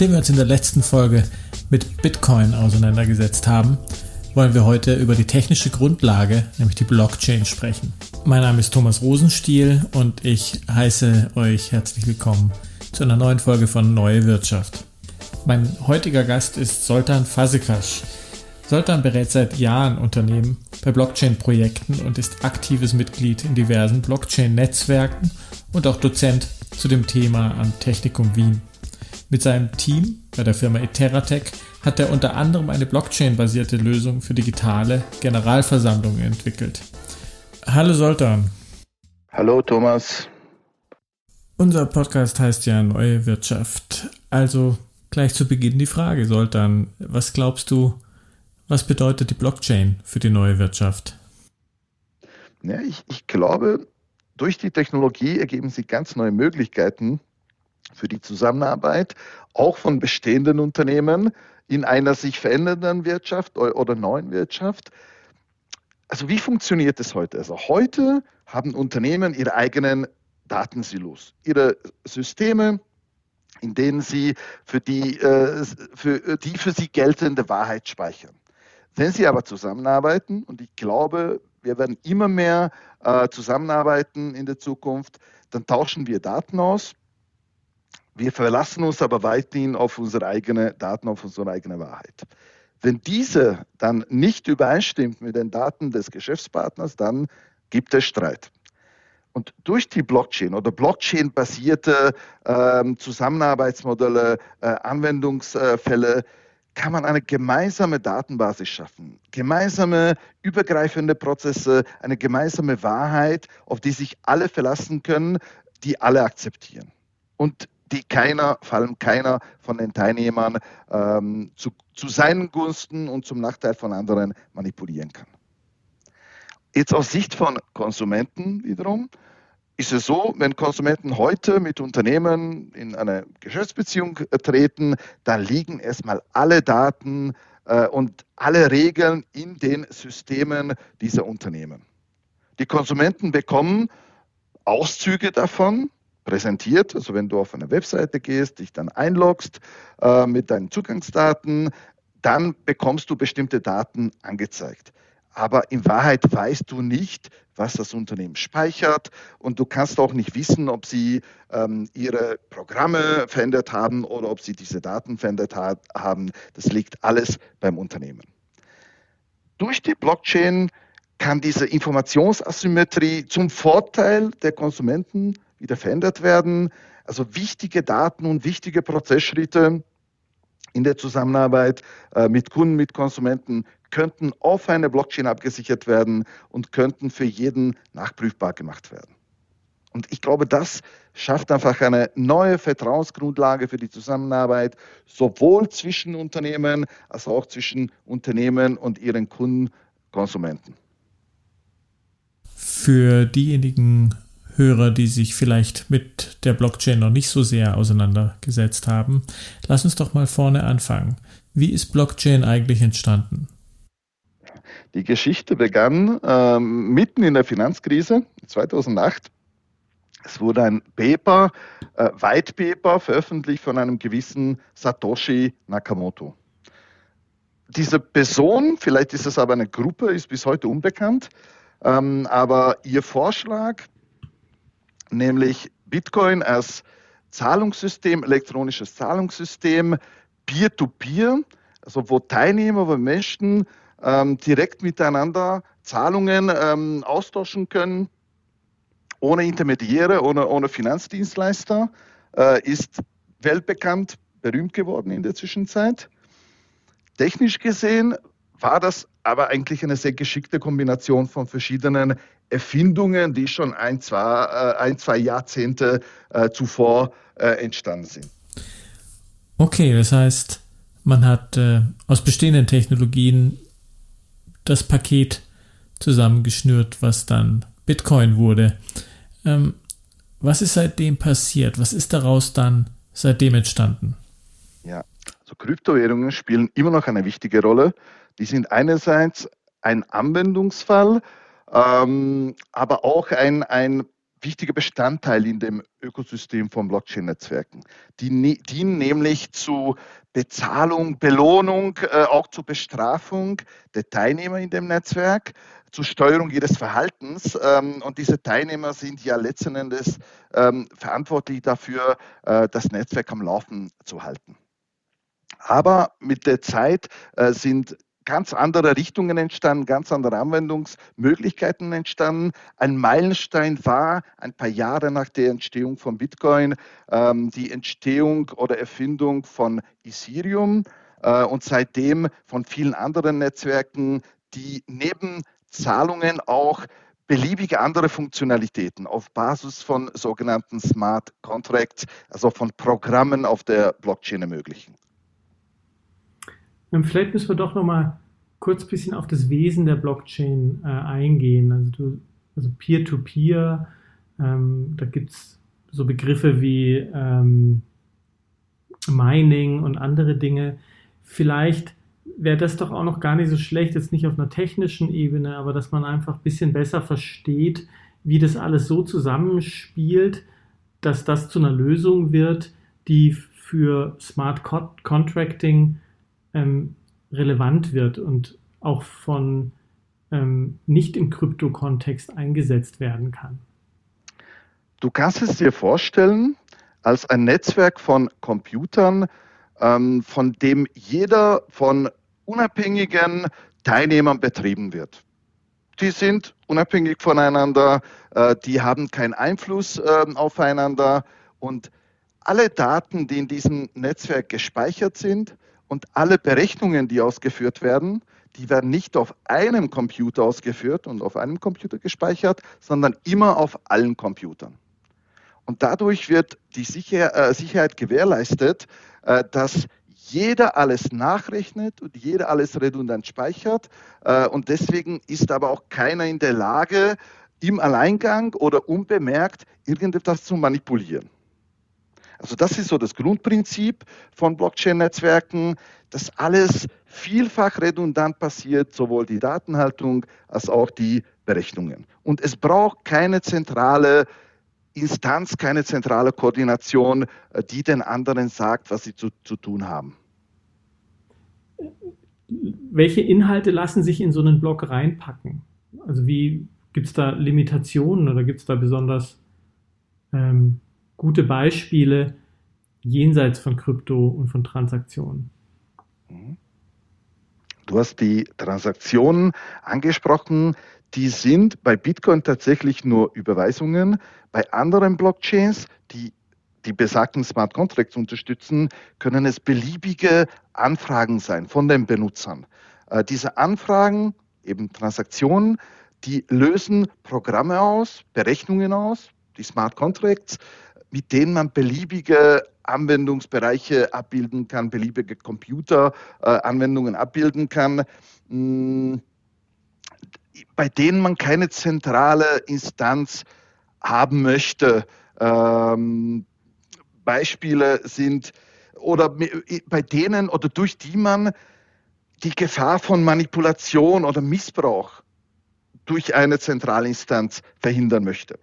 Nachdem wir uns in der letzten Folge mit Bitcoin auseinandergesetzt haben, wollen wir heute über die technische Grundlage, nämlich die Blockchain, sprechen. Mein Name ist Thomas Rosenstiel und ich heiße euch herzlich willkommen zu einer neuen Folge von Neue Wirtschaft. Mein heutiger Gast ist Soltan Fasekasch. Soltan berät seit Jahren Unternehmen bei Blockchain-Projekten und ist aktives Mitglied in diversen Blockchain-Netzwerken und auch Dozent zu dem Thema am Technikum Wien. Mit seinem Team bei der Firma Eteratec hat er unter anderem eine Blockchain-basierte Lösung für digitale Generalversammlungen entwickelt. Hallo Soltan. Hallo Thomas. Unser Podcast heißt ja Neue Wirtschaft. Also gleich zu Beginn die Frage, Soltan, was glaubst du, was bedeutet die Blockchain für die neue Wirtschaft? Ja, ich, ich glaube, durch die Technologie ergeben sich ganz neue Möglichkeiten für die Zusammenarbeit, auch von bestehenden Unternehmen in einer sich verändernden Wirtschaft oder neuen Wirtschaft. Also wie funktioniert es heute? Also heute haben Unternehmen ihre eigenen Datensilos, ihre Systeme, in denen sie für die, äh, für die für sie geltende Wahrheit speichern. Wenn sie aber zusammenarbeiten, und ich glaube, wir werden immer mehr äh, zusammenarbeiten in der Zukunft, dann tauschen wir Daten aus. Wir verlassen uns aber weiterhin auf unsere eigenen Daten, auf unsere eigene Wahrheit. Wenn diese dann nicht übereinstimmt mit den Daten des Geschäftspartners, dann gibt es Streit. Und durch die Blockchain oder Blockchain-basierte äh, Zusammenarbeitsmodelle, äh, Anwendungsfälle kann man eine gemeinsame Datenbasis schaffen, gemeinsame übergreifende Prozesse, eine gemeinsame Wahrheit, auf die sich alle verlassen können, die alle akzeptieren. Und die keiner, vor allem keiner von den Teilnehmern ähm, zu, zu seinen Gunsten und zum Nachteil von anderen manipulieren kann. Jetzt aus Sicht von Konsumenten wiederum ist es so, wenn Konsumenten heute mit Unternehmen in eine Geschäftsbeziehung treten, dann liegen erstmal alle Daten äh, und alle Regeln in den Systemen dieser Unternehmen. Die Konsumenten bekommen Auszüge davon präsentiert, also wenn du auf eine Webseite gehst, dich dann einloggst äh, mit deinen Zugangsdaten, dann bekommst du bestimmte Daten angezeigt aber in Wahrheit weißt du nicht, was das Unternehmen speichert und du kannst auch nicht wissen, ob sie ähm, ihre Programme verändert haben oder ob sie diese Daten verändert hat, haben. Das liegt alles beim Unternehmen. Durch die Blockchain kann diese Informationsasymmetrie zum Vorteil der Konsumenten wieder verändert werden. Also wichtige Daten und wichtige Prozessschritte in der Zusammenarbeit äh, mit Kunden, mit Konsumenten könnten auf eine Blockchain abgesichert werden und könnten für jeden nachprüfbar gemacht werden. Und ich glaube, das schafft einfach eine neue Vertrauensgrundlage für die Zusammenarbeit, sowohl zwischen Unternehmen als auch zwischen Unternehmen und ihren Kunden, Konsumenten. Für diejenigen Hörer, die sich vielleicht mit der Blockchain noch nicht so sehr auseinandergesetzt haben, lass uns doch mal vorne anfangen. Wie ist Blockchain eigentlich entstanden? Die Geschichte begann ähm, mitten in der Finanzkrise 2008. Es wurde ein Paper, äh, White Paper, veröffentlicht von einem gewissen Satoshi Nakamoto. Diese Person, vielleicht ist es aber eine Gruppe, ist bis heute unbekannt, ähm, aber ihr Vorschlag, nämlich Bitcoin als Zahlungssystem, elektronisches Zahlungssystem, Peer-to-Peer, -Peer, also wo Teilnehmer, wo Menschen ähm, direkt miteinander Zahlungen ähm, austauschen können, ohne Intermediäre, ohne, ohne Finanzdienstleister, äh, ist weltbekannt, berühmt geworden in der Zwischenzeit. Technisch gesehen war das aber eigentlich eine sehr geschickte Kombination von verschiedenen Erfindungen, die schon ein, zwei, äh, ein, zwei Jahrzehnte äh, zuvor äh, entstanden sind. Okay, das heißt, man hat aus bestehenden Technologien das Paket zusammengeschnürt, was dann Bitcoin wurde. Ähm, was ist seitdem passiert? Was ist daraus dann seitdem entstanden? Ja, also Kryptowährungen spielen immer noch eine wichtige Rolle. Die sind einerseits ein Anwendungsfall, ähm, aber auch ein, ein wichtiger Bestandteil in dem Ökosystem von Blockchain-Netzwerken. Die dienen nämlich zu Bezahlung, Belohnung, äh, auch zur Bestrafung der Teilnehmer in dem Netzwerk, zur Steuerung ihres Verhaltens. Ähm, und diese Teilnehmer sind ja letzten Endes ähm, verantwortlich dafür, äh, das Netzwerk am Laufen zu halten. Aber mit der Zeit äh, sind ganz andere Richtungen entstanden, ganz andere Anwendungsmöglichkeiten entstanden. Ein Meilenstein war ein paar Jahre nach der Entstehung von Bitcoin ähm, die Entstehung oder Erfindung von Ethereum äh, und seitdem von vielen anderen Netzwerken, die neben Zahlungen auch beliebige andere Funktionalitäten auf Basis von sogenannten Smart Contracts, also von Programmen auf der Blockchain ermöglichen. Vielleicht müssen wir doch noch mal kurz ein bisschen auf das Wesen der Blockchain äh, eingehen. Also, du, also Peer-to-Peer, ähm, da gibt es so Begriffe wie ähm, Mining und andere Dinge. Vielleicht wäre das doch auch noch gar nicht so schlecht, jetzt nicht auf einer technischen Ebene, aber dass man einfach ein bisschen besser versteht, wie das alles so zusammenspielt, dass das zu einer Lösung wird, die für Smart Contracting ähm, relevant wird und auch von ähm, nicht im Krypto-Kontext eingesetzt werden kann. Du kannst es dir vorstellen als ein Netzwerk von Computern, ähm, von dem jeder von unabhängigen Teilnehmern betrieben wird. Die sind unabhängig voneinander, äh, die haben keinen Einfluss äh, aufeinander und alle Daten, die in diesem Netzwerk gespeichert sind, und alle Berechnungen, die ausgeführt werden, die werden nicht auf einem Computer ausgeführt und auf einem Computer gespeichert, sondern immer auf allen Computern. Und dadurch wird die Sicher äh, Sicherheit gewährleistet, äh, dass jeder alles nachrechnet und jeder alles redundant speichert. Äh, und deswegen ist aber auch keiner in der Lage, im Alleingang oder unbemerkt irgendetwas zu manipulieren. Also das ist so das Grundprinzip von Blockchain-Netzwerken, dass alles vielfach redundant passiert, sowohl die Datenhaltung als auch die Berechnungen. Und es braucht keine zentrale Instanz, keine zentrale Koordination, äh, die den anderen sagt, was sie zu, zu tun haben. Welche Inhalte lassen sich in so einen Block reinpacken? Also wie gibt es da Limitationen oder gibt es da besonders ähm, gute Beispiele jenseits von Krypto und von Transaktionen? Du hast die Transaktionen angesprochen. Die sind bei Bitcoin tatsächlich nur Überweisungen. Bei anderen Blockchains, die die besagten Smart Contracts unterstützen, können es beliebige Anfragen sein von den Benutzern. Äh, diese Anfragen, eben Transaktionen, die lösen Programme aus, Berechnungen aus, die Smart Contracts, mit denen man beliebige Anwendungsbereiche abbilden kann, beliebige Computeranwendungen äh, abbilden kann, mh, mm, bei denen man keine zentrale Instanz haben möchte. Ähm, Beispiele sind, oder bei denen oder durch die man die Gefahr von Manipulation oder Missbrauch durch eine Zentralinstanz verhindern möchte.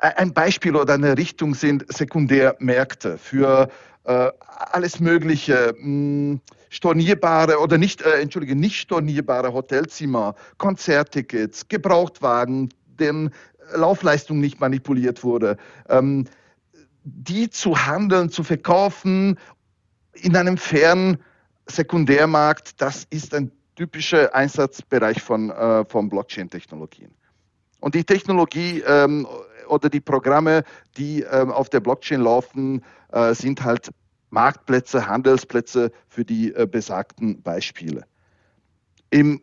Ein Beispiel oder eine Richtung sind Sekundärmärkte für äh, alles Mögliche, mh, hm, stornierbare oder nicht, äh, entschuldige, nicht stornierbare Hotelzimmer, Konzerttickets, Gebrauchtwagen, deren Laufleistung nicht manipuliert wurde, ähm, die zu handeln, zu verkaufen in einem fairen Sekundärmarkt, das ist ein typischer Einsatzbereich von, äh, von Blockchain-Technologien. Und die Technologie ähm, oder die Programme, die ähm, auf der Blockchain laufen, äh, sind halt Marktplätze, Handelsplätze für die äh, besagten Beispiele. Im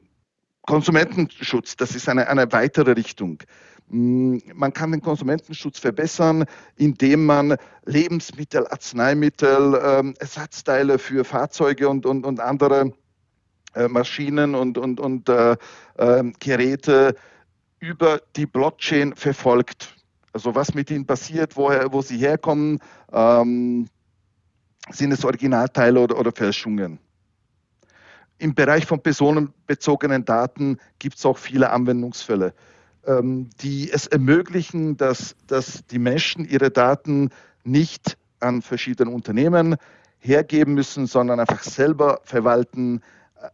Konsumentenschutz, das ist eine, eine weitere Richtung. Mm, man kann den Konsumentenschutz verbessern, indem man Lebensmittel, Arzneimittel, ähm, Ersatzteile für Fahrzeuge und, und, und andere äh, Maschinen und, und, und äh, äh, Geräte über die Blockchain verfolgt. Also was mit ihnen passiert, woher, wo sie herkommen, ähm, sind es Originalteile oder, oder Fälschungen. Im Bereich von personenbezogenen Daten gibt es auch viele Anwendungsfälle. ähm, die es ermöglichen, dass, dass die Menschen ihre Daten nicht an verschiedene Unternehmen hergeben müssen, sondern einfach selber verwalten,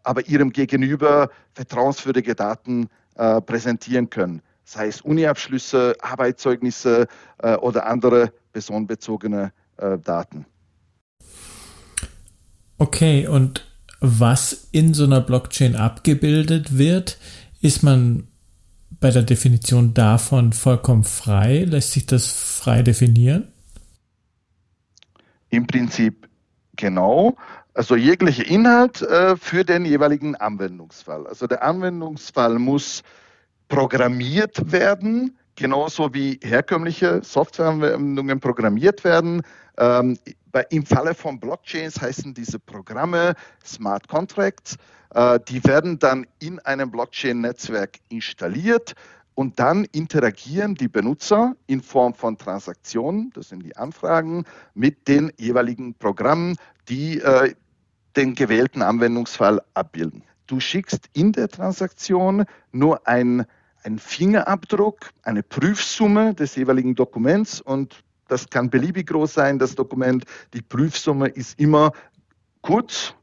aber ihrem Gegenüber vertrauenswürdige Daten äh, präsentieren können, sei es Uniabschlüsse, Arbeitszeugnisse äh, oder andere personenbezogene äh, Daten. Okay, und was in so einer Blockchain abgebildet wird, ist man bei der Definition davon vollkommen frei? Lässt sich das frei definieren? Im Prinzip genau. Also jeglicher Inhalt äh, für den jeweiligen Anwendungsfall. Also der Anwendungsfall muss programmiert werden, genauso wie herkömmliche Softwareanwendungen programmiert werden. Ähm, Im Falle von Blockchains heißen diese Programme Smart Contracts. Äh, die werden dann in einem Blockchain-Netzwerk installiert und dann interagieren die Benutzer in Form von Transaktionen, das sind die Anfragen, mit den jeweiligen Programmen, die äh, den gewählten Anwendungsfall abbilden. Du schickst in der Transaktion nur ein, einen Fingerabdruck, eine Prüfsumme des jeweiligen Dokuments und das kann beliebig groß sein, das Dokument. Die Prüfsumme ist immer kurz,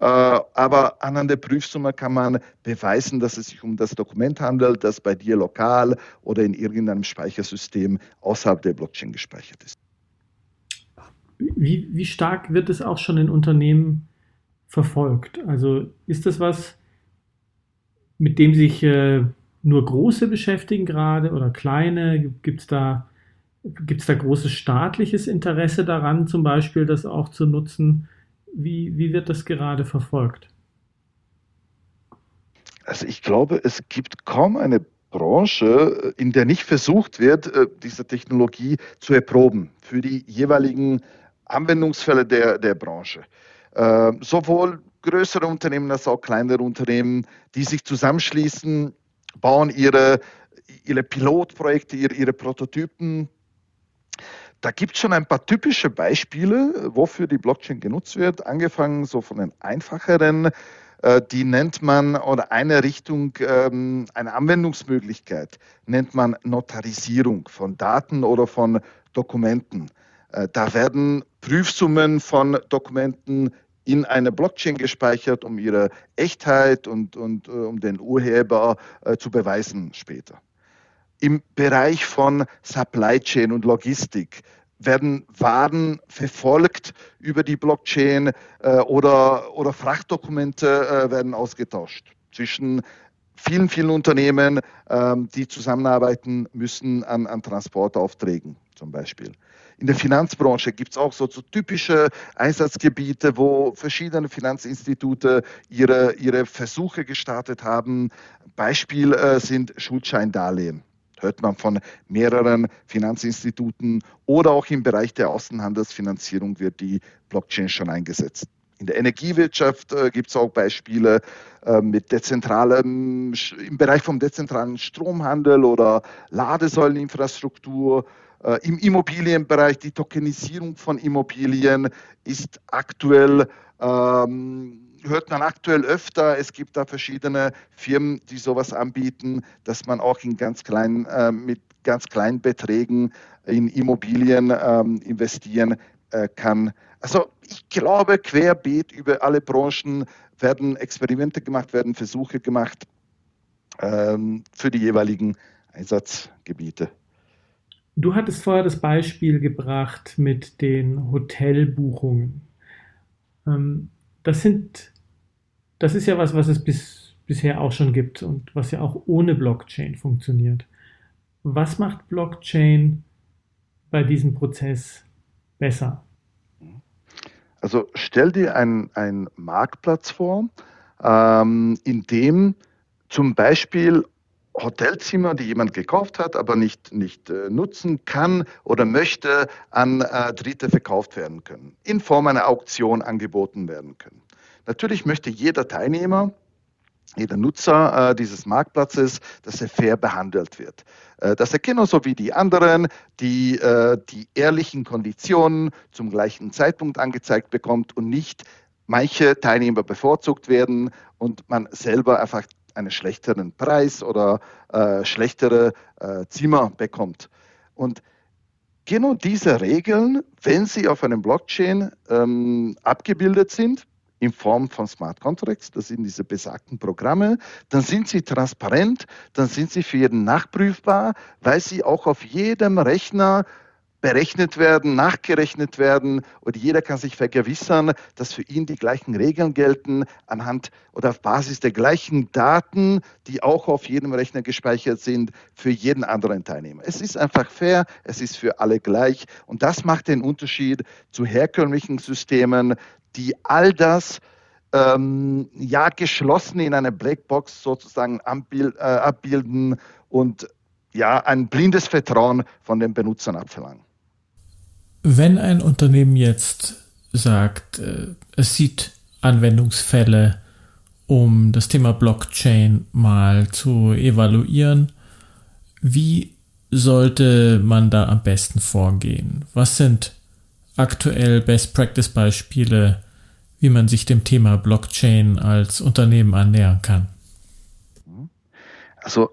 äh, aber anhand der Prüfsumme kann man beweisen, dass es sich um das Dokument handelt, das bei dir lokal oder in irgendeinem Speichersystem außerhalb der Blockchain gespeichert ist. Wie, wie stark wird es auch schon in Unternehmen verfolgt? Also ist das was, mit dem sich äh, nur Große beschäftigen gerade oder kleine? Gibt es da, gibt's da großes staatliches Interesse daran, zum Beispiel das auch zu nutzen? Wie, wie wird das gerade verfolgt? Also ich glaube, es gibt kaum eine Branche, in der nicht versucht wird, äh, diese Technologie zu erproben für die jeweiligen Anwendungsfälle der, der Branche. Äh, sowohl größere Unternehmen als auch kleinere Unternehmen, die sich zusammenschließen, bauen ihre, ihre Pilotprojekte, ihre, ihre Prototypen. Da gibt es schon ein paar typische Beispiele, wofür die Blockchain genutzt wird, angefangen so von den einfacheren, äh, die nennt man, oder eine Richtung, ähm, eine Anwendungsmöglichkeit, nennt man Notarisierung von Daten oder von Dokumenten. Äh, da werden Prüfsummen von Dokumenten in eine Blockchain gespeichert, um ihre Echtheit und, und äh, um den Urheber äh, zu beweisen später. Im Bereich von Supply Chain und Logistik werden Waren verfolgt über die Blockchain äh, oder, oder Frachtdokumente äh, werden ausgetauscht zwischen vielen, vielen Unternehmen, ähm, die zusammenarbeiten müssen an, an Transportaufträgen zum Beispiel. In der Finanzbranche gibt es auch so, so, typische Einsatzgebiete, wo verschiedene Finanzinstitute ihre, ihre Versuche gestartet haben. Beispiel äh, sind Schuldscheindarlehen. Hört man von mehreren Finanzinstituten oder auch im Bereich der Außenhandelsfinanzierung wird die Blockchain schon eingesetzt. In der Energiewirtschaft äh, gibt es auch Beispiele äh, mit dezentralem, im Bereich vom dezentralen Stromhandel oder Ladesäuleninfrastruktur Im Immobilienbereich, die Tokenisierung von Immobilien ist aktuell, ähm, hört man aktuell öfter. Es gibt da verschiedene Firmen, die sowas anbieten, dass man auch in ganz kleinen, äh, mit ganz kleinen Beträgen in Immobilien ähm, investieren äh, kann. Also ich glaube, querbeet über alle Branchen werden Experimente gemacht, werden Versuche gemacht ähm, für die jeweiligen Einsatzgebiete. Du hattest vorher das Beispiel gebracht mit den Hotelbuchungen. Ähm, das sind, das ist ja was, was es bis, bisher auch schon gibt und was ja auch ohne Blockchain funktioniert. Was macht Blockchain bei diesem Prozess besser? Also stell dir einen Marktplatz vor, ähm, in dem zum Beispiel Hotelzimmer, die jemand gekauft hat, aber nicht, nicht äh, nutzen kann oder möchte, an äh, Dritte verkauft werden können, in Form einer Auktion angeboten werden können. Natürlich möchte jeder Teilnehmer, jeder Nutzer äh, dieses Marktplatzes, dass er fair behandelt wird. Äh, dass er genauso wie die anderen die, äh, die ehrlichen Konditionen zum gleichen Zeitpunkt angezeigt bekommt und nicht manche Teilnehmer bevorzugt werden und man selber einfach einen schlechteren Preis oder äh, schlechtere äh, Zimmer bekommt. Und genau diese Regeln, wenn sie auf einem Blockchain ähm, abgebildet sind, in Form von Smart Contracts, das sind diese besagten Programme, dann sind sie transparent, dann sind sie für jeden nachprüfbar, weil sie auch auf jedem Rechner berechnet werden, nachgerechnet werden und jeder kann sich vergewissern, dass für ihn die gleichen Regeln gelten anhand oder auf Basis der gleichen Daten, die auch auf jedem Rechner gespeichert sind, für jeden anderen Teilnehmer. Es ist einfach fair, es ist für alle gleich und das macht den Unterschied zu herkömmlichen Systemen, die all das ähm, ja geschlossen in einer Blackbox sozusagen äh, abbilden und ja ein blindes Vertrauen von den Benutzern abverlangen. Wenn ein Unternehmen jetzt sagt, äh, es sieht Anwendungsfälle, um das Thema Blockchain mal zu evaluieren, wie sollte man da am besten vorgehen? Was sind aktuell Best Practice Beispiele, wie man sich dem Thema Blockchain als Unternehmen annähern kann? Also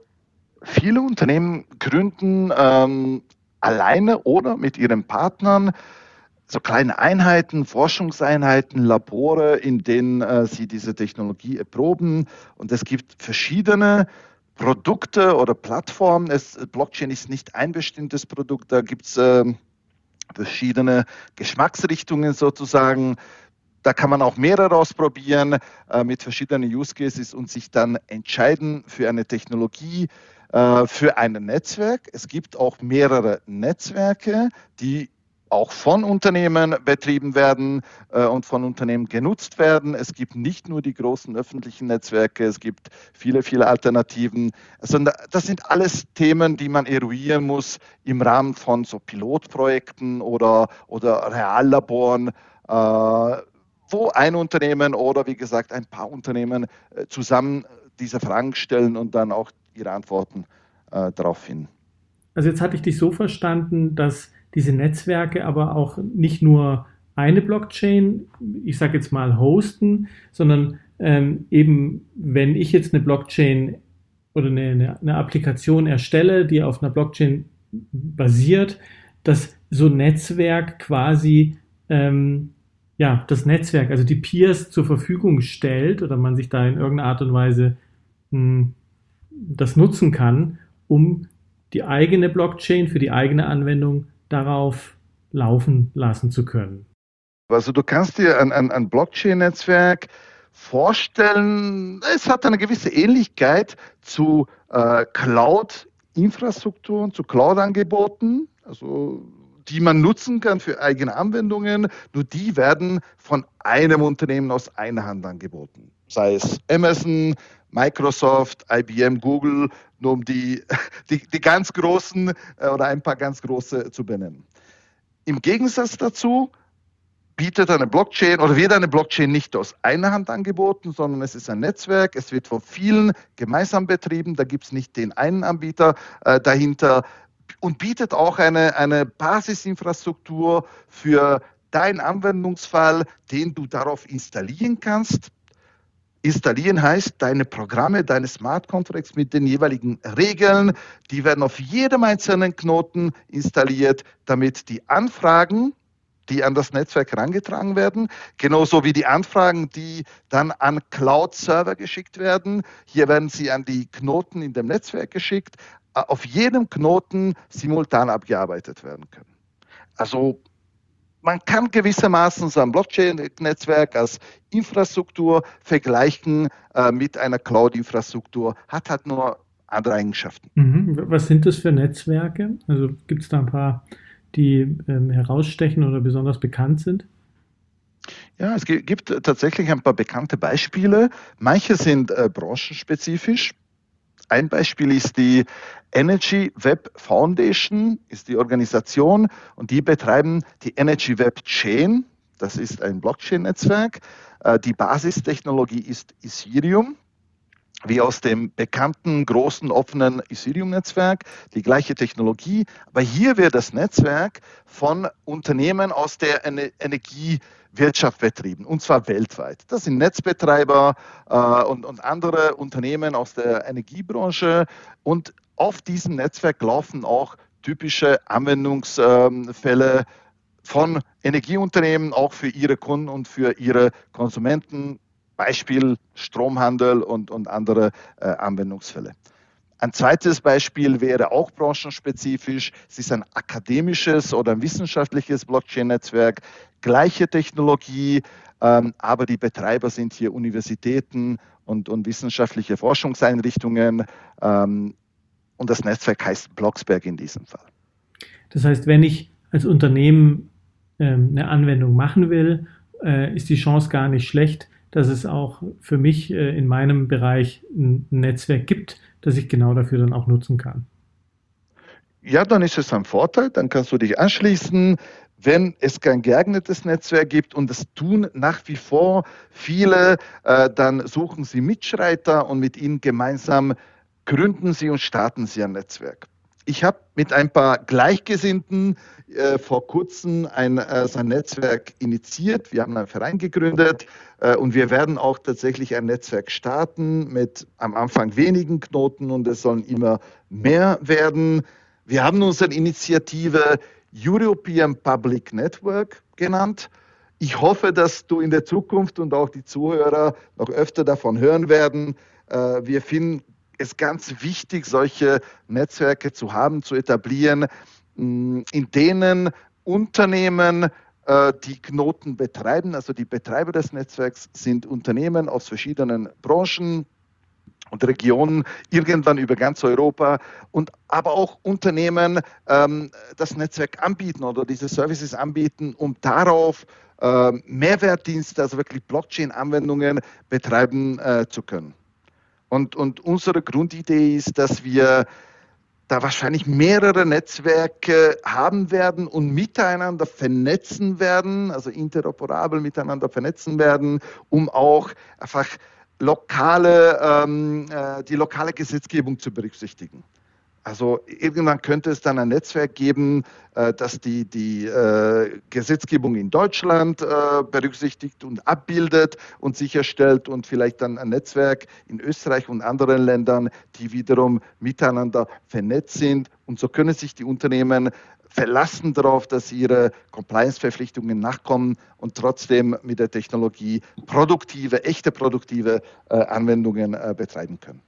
viele Unternehmen gründen ähm, alleine oder mit ihren Partnern so kleine Einheiten, Forschungseinheiten, Labore, in denen äh, sie diese Technologie erproben. Und es gibt verschiedene Produkte oder Plattformen. Es, Blockchain ist nicht ein bestimmtes Produkt, da gibt es äh, verschiedene Geschmacksrichtungen sozusagen. Da kann man auch mehrere ausprobieren äh, mit verschiedenen Use Cases und sich dann entscheiden für eine Technologie, äh, für ein Netzwerk. Es gibt auch mehrere Netzwerke, die auch von Unternehmen betrieben werden äh, und von Unternehmen genutzt werden. Es gibt nicht nur die großen öffentlichen Netzwerke, es gibt viele, viele Alternativen. Also das sind alles Themen, die man eruieren muss im Rahmen von so Pilotprojekten oder, oder Reallaboren, äh, wo ein Unternehmen oder wie gesagt ein paar Unternehmen äh, zusammen diese Fragen stellen und dann auch ihre Antworten äh, darauf finden. Also jetzt hatte ich dich so verstanden, dass diese Netzwerke aber auch nicht nur eine Blockchain, ich sage jetzt mal hosten, sondern ähm, eben, wenn ich jetzt eine Blockchain oder eine, eine, eine, Applikation erstelle, die auf einer Blockchain basiert, dass so ein Netzwerk quasi ähm, ja, das Netzwerk, also die Peers zur Verfügung stellt oder man sich da in irgendeiner Art und Weise mh, hm, das nutzen kann, um die eigene Blockchain für die eigene Anwendung darauf laufen lassen zu können. Also du kannst dir ein, ein, ein Blockchain-Netzwerk vorstellen, es hat eine gewisse Ähnlichkeit zu äh, Cloud-Infrastrukturen, zu Cloud-Angeboten, also die man nutzen kann für eigene Anwendungen, nur die werden von einem Unternehmen aus einer Hand angeboten. Sei es Amazon, Microsoft, IBM, Google, nur um die, die, die ganz großen äh, oder ein paar ganz große zu benennen. Im Gegensatz dazu bietet eine Blockchain oder wird eine Blockchain nicht aus einer Hand angeboten, sondern es ist ein Netzwerk, es wird von vielen gemeinsam betrieben, da gibt es nicht den einen Anbieter äh, dahinter. Und bietet auch eine, eine Basisinfrastruktur für deinen Anwendungsfall, den du darauf installieren kannst Installieren heißt, deine Programme, deine Smart Contracts mit den jeweiligen Regeln, die werden auf jedem einzelnen Knoten installiert, damit die Anfragen, die an das Netzwerk herangetragen werden, genauso wie die Anfragen, die dann an Cloud-Server geschickt werden. Hier werden sie an die Knoten in dem Netzwerk geschickt, auf jedem Knoten simultan abgearbeitet werden können. Also man kann gewissermaßen so ein Blockchain-Netzwerk als Infrastruktur vergleichen äh, mit einer Cloud-Infrastruktur, hat halt nur andere Eigenschaften. Mhm. Was sind das für Netzwerke? Also gibt es da ein paar, die ähm, herausstechen oder besonders bekannt sind? Ja, es gibt tatsächlich ein paar bekannte Beispiele. Manche sind äh, branchenspezifisch. Ein Beispiel ist die Energy Web Foundation, ist die Organisation und die betreiben die Energy Web Chain. Das ist ein Blockchain-Netzwerk. Äh, die Basistechnologie ist Ethereum. Wie aus dem bekannten großen offenen Ethereum-Netzwerk, die gleiche Technologie. Aber hier wird das Netzwerk von Unternehmen aus der Energiewirtschaft betrieben, und zwar weltweit. Das sind Netzbetreiber äh, und, und andere Unternehmen aus der Energiebranche. Und auf diesem Netzwerk laufen auch typische Anwendungsfälle von Energieunternehmen, auch für ihre Kunden und für ihre Konsumenten Beispiel Stromhandel und, und andere äh, Anwendungsfälle. Ein zweites Beispiel wäre auch branchenspezifisch. Es ist ein akademisches oder ein wissenschaftliches Blockchain-Netzwerk, gleiche Technologie, ähm, aber die Betreiber sind hier Universitäten und, und wissenschaftliche Forschungseinrichtungen. Ähm, und das Netzwerk heißt Blocksberg in diesem Fall. Das heißt, wenn ich als Unternehmen ähm, eine Anwendung machen will, äh, ist die Chance gar nicht schlecht, dass es auch für mich äh, in meinem Bereich ein Netzwerk gibt, das ich genau dafür dann auch nutzen kann. Ja, dann ist es ein Vorteil, dann kannst du dich anschließen. Wenn es kein geeignetes Netzwerk gibt und das tun nach wie vor viele, äh, dann suchen sie Mitschreiter und mit ihnen gemeinsam gründen sie und starten sie ein Netzwerk. Ich habe mit ein paar Gleichgesinnten äh, vor kurzem ein, äh, sein Netzwerk initiiert. Wir haben einen Verein gegründet äh, und wir werden auch tatsächlich ein Netzwerk starten mit am Anfang wenigen Knoten und es sollen immer mehr werden. Wir haben unsere Initiative European Public Network genannt. Ich hoffe, dass du in der Zukunft und auch die Zuhörer noch öfter davon hören werden. Äh, wir finden es ganz wichtig, solche Netzwerke zu haben, zu etablieren, mm, in denen Unternehmen, äh, die Knoten betreiben, also die Betreiber des Netzwerks sind Unternehmen aus verschiedenen Branchen, und Regionen, irgendwann über ganz Europa und aber auch Unternehmen ähm, das Netzwerk anbieten oder diese Services anbieten, um darauf äh, Mehrwertdienste, also wirklich Blockchain-Anwendungen betreiben äh, zu können. Und, und unsere Grundidee ist, dass wir da wahrscheinlich mehrere Netzwerke haben werden und miteinander vernetzen werden, also interoperabel miteinander vernetzen werden, um auch einfach lokale, ähm, äh, die lokale Gesetzgebung zu berücksichtigen. Also irgendwann könnte es dann ein Netzwerk geben, äh, das die, die äh, Gesetzgebung in Deutschland äh, berücksichtigt und abbildet und sicherstellt und vielleicht dann ein Netzwerk in Österreich und anderen Ländern, die wiederum miteinander vernetzt sind. Und so können sich die Unternehmen verlassen darauf, dass sie ihre Compliance-Verpflichtungen nachkommen und trotzdem mit der Technologie produktive, echte produktive äh, Anwendungen äh, betreiben können.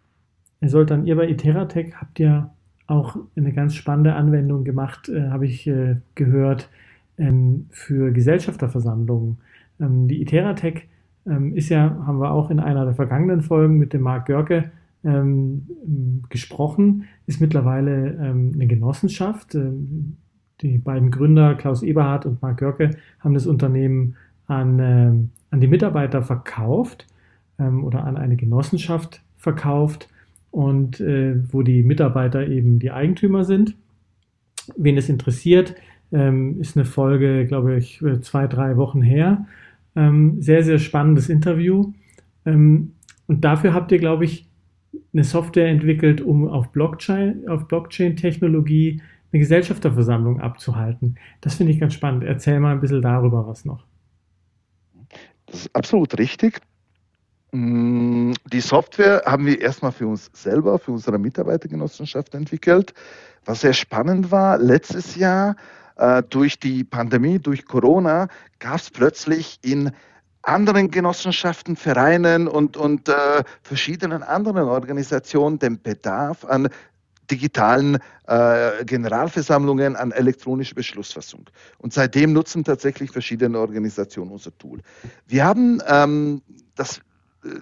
Herr Soltan, ihr bei Iteratec habt ja auch eine ganz spannende Anwendung gemacht, äh, habe ich äh, gehört, ähm, für Gesellschafterversammlungen. Ähm, die Iteratec ähm, ist ja, haben wir auch in einer der vergangenen Folgen mit dem Marc Görke ähm, gesprochen, ist mittlerweile ähm, eine Genossenschaft. Ähm, die beiden Gründer, Klaus Eberhardt und Marc Görke, haben das Unternehmen an, an die Mitarbeiter verkauft oder an eine Genossenschaft verkauft und äh, wo die Mitarbeiter eben die Eigentümer sind. Wen es interessiert, ähm, ist eine Folge, glaube ich, äh, zwei, drei Wochen her. Ähm, sehr, sehr spannendes Interview. Ähm, und dafür habt ihr, glaube ich, eine Software entwickelt, um auf Blockchain, auf Blockchain-Technologie eine Gesellschafterversammlung abzuhalten. Das finde ich ganz spannend. Erzähl mal ein bisschen darüber was noch. Das ist absolut richtig. Mm, die Software haben wir erstmal für uns selber, für unsere Mitarbeitergenossenschaft entwickelt. Was sehr spannend war, letztes Jahr äh, durch die Pandemie, durch Corona, gab es plötzlich in anderen Genossenschaften, Vereinen und, und äh, verschiedenen anderen Organisationen den Bedarf an digitalen äh, Generalversammlungen an elektronische Beschlussfassung. Und seitdem nutzen tatsächlich verschiedene Organisationen unser Tool. Wir haben ähm, das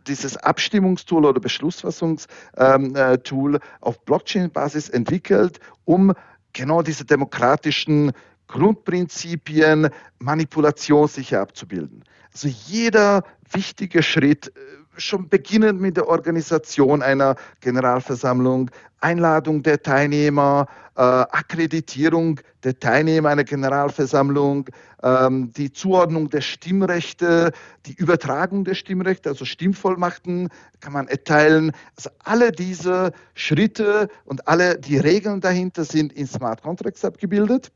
dieses Abstimmungstool oder Beschlussfassungstool auf Blockchain-Basis entwickelt, um genau diese demokratischen Grundprinzipien manipulationssicher abzubilden. Also jeder wichtige Schritt schon beginnend mit der Organisation einer Generalversammlung, Einladung der Teilnehmer, äh, Akkreditierung der Teilnehmer einer Generalversammlung, ähm, die Zuordnung der Stimmrechte, die Übertragung der Stimmrechte, also Stimmvollmachten kann man erteilen. Also alle diese Schritte und alle die Regeln dahinter sind in Smart Contracts abgebildet,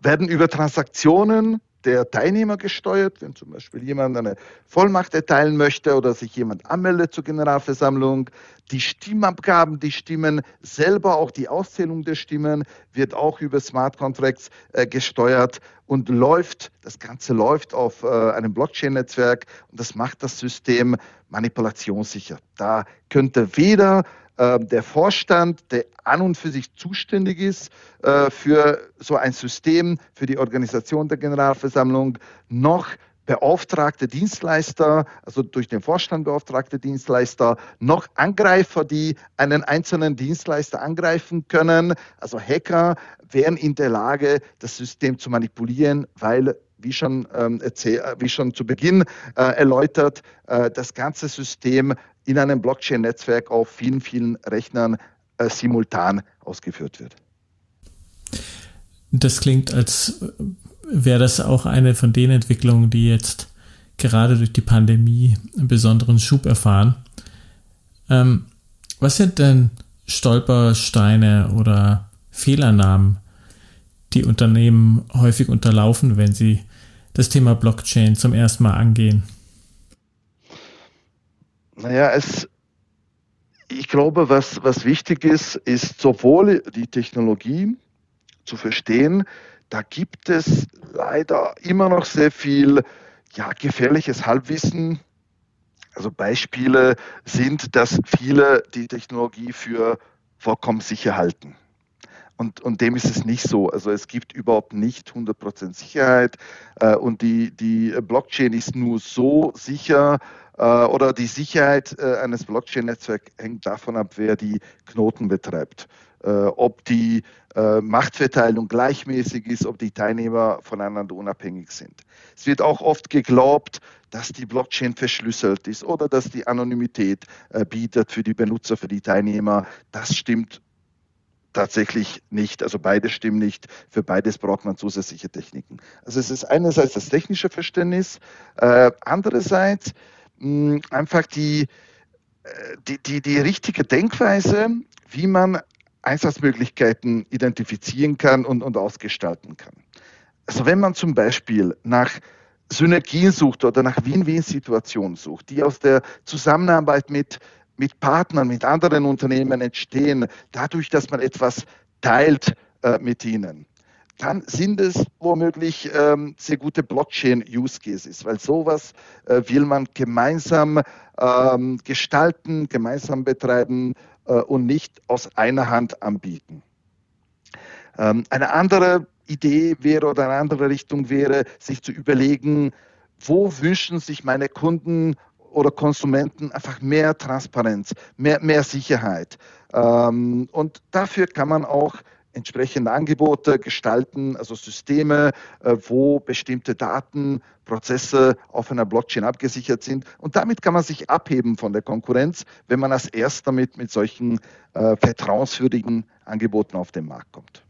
werden über Transaktionen der Teilnehmer gesteuert, wenn zum Beispiel jemand eine Vollmacht erteilen möchte oder sich jemand anmeldet zur Generalversammlung. Die Stimmabgaben, die Stimmen selber, auch die Auszählung der Stimmen wird auch über Smart Contracts äh, gesteuert und läuft, das Ganze läuft auf äh, einem Blockchain-Netzwerk und das macht das System manipulationssicher. Da könnte weder der Vorstand, der an und für sich zuständig ist äh, für so ein System, für die Organisation der Generalversammlung, noch beauftragte Dienstleister, also durch den Vorstand beauftragte Dienstleister, noch Angreifer, die einen einzelnen Dienstleister angreifen können, also Hacker, wären in der Lage, das System zu manipulieren, weil wie schon, ähm, erzähl, wie schon zu Beginn äh, erläutert, äh, das ganze System in einem Blockchain-Netzwerk auf vielen, vielen Rechnern äh, simultan ausgeführt wird. Das klingt, als wäre das auch eine von den Entwicklungen, die jetzt gerade durch die Pandemie einen besonderen Schub erfahren. Ähm, was sind denn Stolpersteine oder Fehlernamen, die Unternehmen häufig unterlaufen, wenn sie das Thema Blockchain zum ersten Mal angehen? Naja, es, ich glaube, was, was wichtig ist, ist sowohl die Technologie zu verstehen, da gibt es leider immer noch sehr viel ja, gefährliches Halbwissen. Also Beispiele sind, dass viele die Technologie für vollkommen sicher halten. Und, und dem ist es nicht so. Also es gibt überhaupt nicht 100% Sicherheit äh, und die, die Blockchain ist nur so sicher, oder die Sicherheit äh, eines Blockchain-Netzwerks hängt davon ab, wer die Knoten betreibt. Äh, ob die Machtverteilung gleichmäßig ist, ob die Teilnehmer voneinander unabhängig sind. Es wird auch oft geglaubt, dass die Blockchain verschlüsselt ist oder dass die Anonymität bietet für die Benutzer, für die Teilnehmer. Das stimmt tatsächlich nicht. Also beide stimmen nicht. Für beides braucht man zusätzliche Techniken. Also es ist einerseits das technische Verständnis, äh, andererseits mh, einfach die, äh, die, die, die richtige Denkweise, wie man Einsatzmöglichkeiten identifizieren kann und, und ausgestalten kann. Also wenn man zum Beispiel nach Synergien sucht oder nach Win-Win-Situationen sucht, die aus der Zusammenarbeit mit, mit Partnern, mit anderen Unternehmen entstehen, dadurch, dass man etwas teilt äh, mit ihnen dann sind es womöglich ähm, sehr gute Blockchain-Use-Cases, weil sowas äh, will man gemeinsam ähm, gestalten, gemeinsam betreiben äh, und nicht aus einer Hand anbieten. Ähm, eine andere Idee wäre oder eine andere Richtung wäre, sich zu überlegen, wo wünschen sich meine Kunden oder Konsumenten einfach mehr Transparenz, mehr, mehr Sicherheit. Ähm, und dafür kann man auch entsprechende Angebote gestalten, also Systeme, äh, wo bestimmte Daten, Prozesse auf einer Blockchain abgesichert sind. Und damit kann man sich abheben von der Konkurrenz, wenn man als erster mit, mit solchen äh, vertrauenswürdigen Angeboten auf den Markt kommt.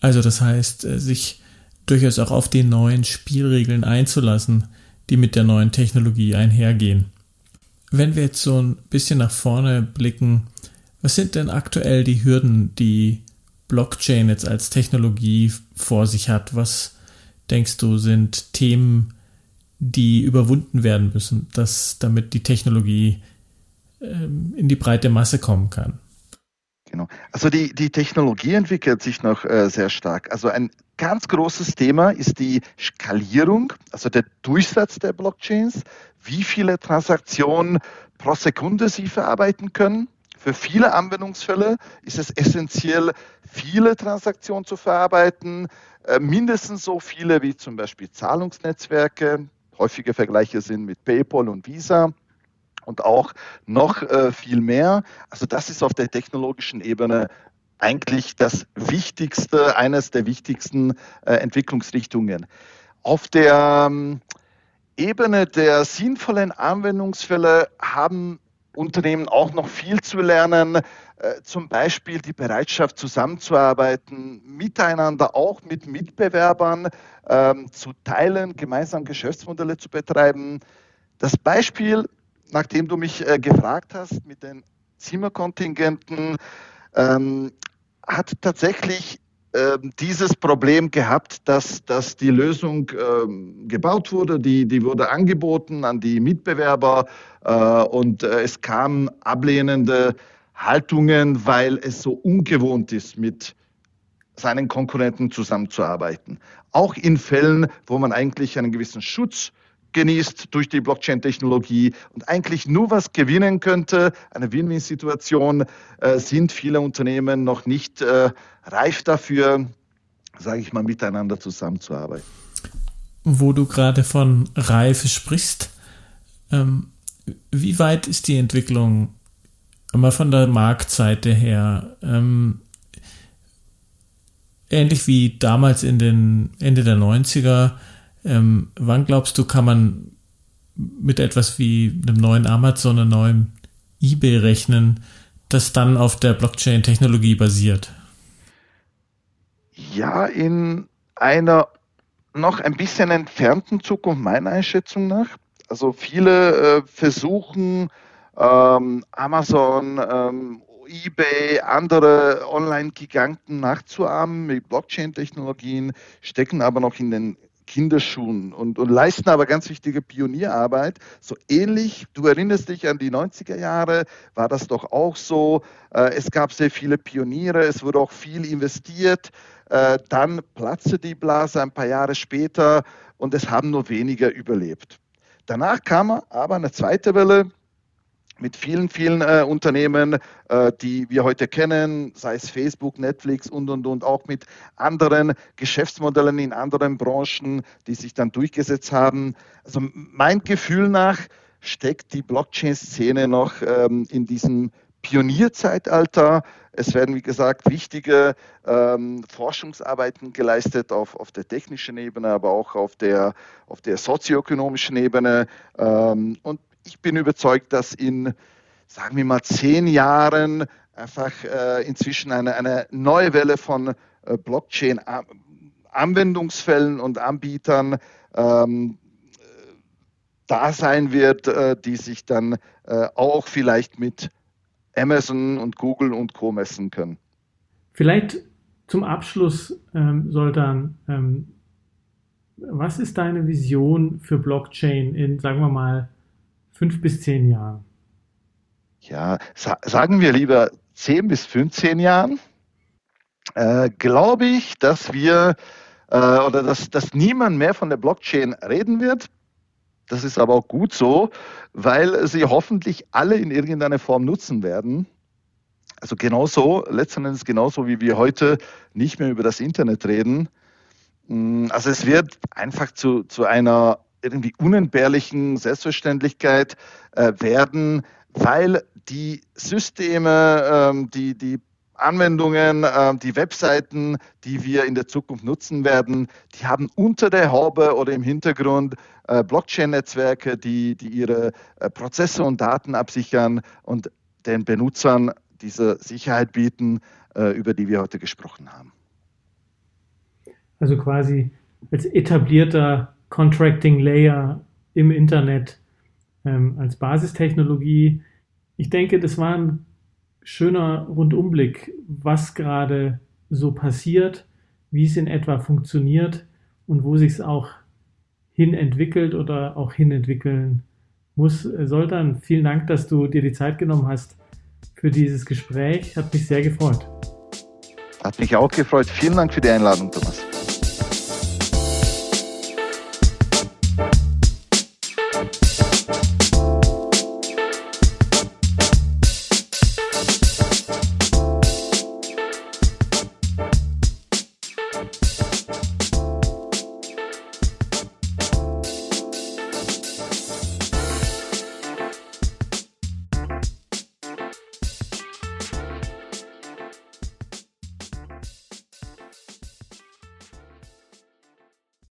Also das heißt, äh, sich durchaus auch auf die neuen Spielregeln einzulassen, die mit der neuen Technologie einhergehen. Wenn wir jetzt so ein bisschen nach vorne blicken, was sind denn aktuell die Hürden, die Blockchain jetzt als Technologie vor sich hat? Was denkst du sind Themen, die überwunden werden müssen, dass damit die Technologie ähm, in die breite Masse kommen kann? Genau. Also die, die Technologie entwickelt sich noch äh, sehr stark. Also ein ganz großes Thema ist die Skalierung, also der Durchsatz der Blockchains, wie viele Transaktionen pro Sekunde sie verarbeiten können. Für viele Anwendungsfälle ist es essentiell, viele Transaktionen zu verarbeiten, äh, mindestens so viele wie zum Beispiel Zahlungsnetzwerke. Häufige Vergleiche sind mit PayPal und Visa und auch noch äh, viel mehr. Also das ist auf der technologischen Ebene eigentlich das Wichtigste, eines der wichtigsten äh, Entwicklungsrichtungen. Auf der ähm, Ebene der sinnvollen Anwendungsfälle haben Unternehmen auch noch viel zu lernen, äh, zum Beispiel die Bereitschaft zusammenzuarbeiten, miteinander auch mit Mitbewerbern ähm, zu teilen, gemeinsam Geschäftsmodelle zu betreiben. Das Beispiel, nachdem du mich äh, gefragt hast mit den Zimmerkontingenten, ähm, hat tatsächlich dieses Problem gehabt, dass, dass die Lösung ähm, gebaut wurde, die, die wurde angeboten an die Mitbewerber äh, und äh, es kamen ablehnende Haltungen, weil es so ungewohnt ist, mit seinen Konkurrenten zusammenzuarbeiten. Auch in Fällen, wo man eigentlich einen gewissen Schutz genießt durch die Blockchain-Technologie und eigentlich nur was gewinnen könnte, eine Win-Win-Situation, äh, sind viele Unternehmen noch nicht äh, reif dafür, sage ich mal, miteinander zusammenzuarbeiten. Wo du gerade von Reife sprichst, ähm, wie weit ist die Entwicklung immer von der Marktseite her? Ähm, ähnlich wie damals in den Ende der 90er ähm, wann glaubst du, kann man mit etwas wie einem neuen Amazon, einem neuen eBay rechnen, das dann auf der Blockchain-Technologie basiert? Ja, in einer noch ein bisschen entfernten Zukunft meiner Einschätzung nach. Also viele äh, versuchen ähm, Amazon, ähm, eBay, andere Online-Giganten nachzuahmen mit Blockchain-Technologien, stecken aber noch in den Kinderschuhen und, und leisten aber ganz wichtige Pionierarbeit. So ähnlich, du erinnerst dich an die 90er Jahre, war das doch auch so. Äh, es gab sehr viele Pioniere, es wurde auch viel investiert. Äh, dann platzte die Blase ein paar Jahre später und es haben nur weniger überlebt. Danach kam aber eine zweite Welle, mit vielen, vielen äh, Unternehmen, äh, die wir heute kennen, sei es Facebook, Netflix und, und, und, auch mit anderen Geschäftsmodellen in anderen Branchen, die sich dann durchgesetzt haben. Also mein Gefühl nach steckt die Blockchain-Szene noch ähm, in diesem Pionierzeitalter. Es werden, wie gesagt, wichtige ähm, Forschungsarbeiten geleistet auf, auf der technischen Ebene, aber auch auf der, auf der sozioökonomischen Ebene. Ähm, und ich bin überzeugt, dass in, sagen wir mal, zehn Jahren einfach äh, inzwischen eine, eine neue Welle von äh, Blockchain-Anwendungsfällen und Anbietern ähm, da sein wird, äh, die sich dann äh, auch vielleicht mit Amazon und Google und Co. messen können. Vielleicht zum Abschluss, ähm, Soltan, ähm, was ist deine Vision für Blockchain in, sagen wir mal, fünf bis zehn Jahren? Ja, sa sagen wir lieber zehn bis 15 Jahren. Äh, Glaube ich, dass wir äh, oder dass, dass niemand mehr von der Blockchain reden wird. Das ist aber auch gut so, weil sie hoffentlich alle in irgendeiner Form nutzen werden. Also genauso, letzten Endes genauso wie wir heute nicht mehr über das Internet reden. Mm, also es wird einfach zu, zu einer irgendwie unentbehrlichen Selbstverständlichkeit äh, werden, weil die Systeme, ähm, die, die Anwendungen, äh, die Webseiten, die wir in der Zukunft nutzen werden, die haben unter der Haube oder im Hintergrund äh, Blockchain-Netzwerke, die, die ihre äh, Prozesse und Daten absichern und den Benutzern diese Sicherheit bieten, äh, über die wir heute gesprochen haben. Also quasi als etablierter Contracting Layer im Internet ähm, als Basistechnologie. Ich denke, das war ein schöner Rundumblick, was gerade so passiert, wie es in etwa funktioniert und wo sich es auch hin entwickelt oder auch hin entwickeln muss. Soltan, vielen Dank, dass du dir die Zeit genommen hast für dieses Gespräch. Hat mich sehr gefreut. Hat mich auch gefreut. Vielen Dank für die Einladung, Thomas.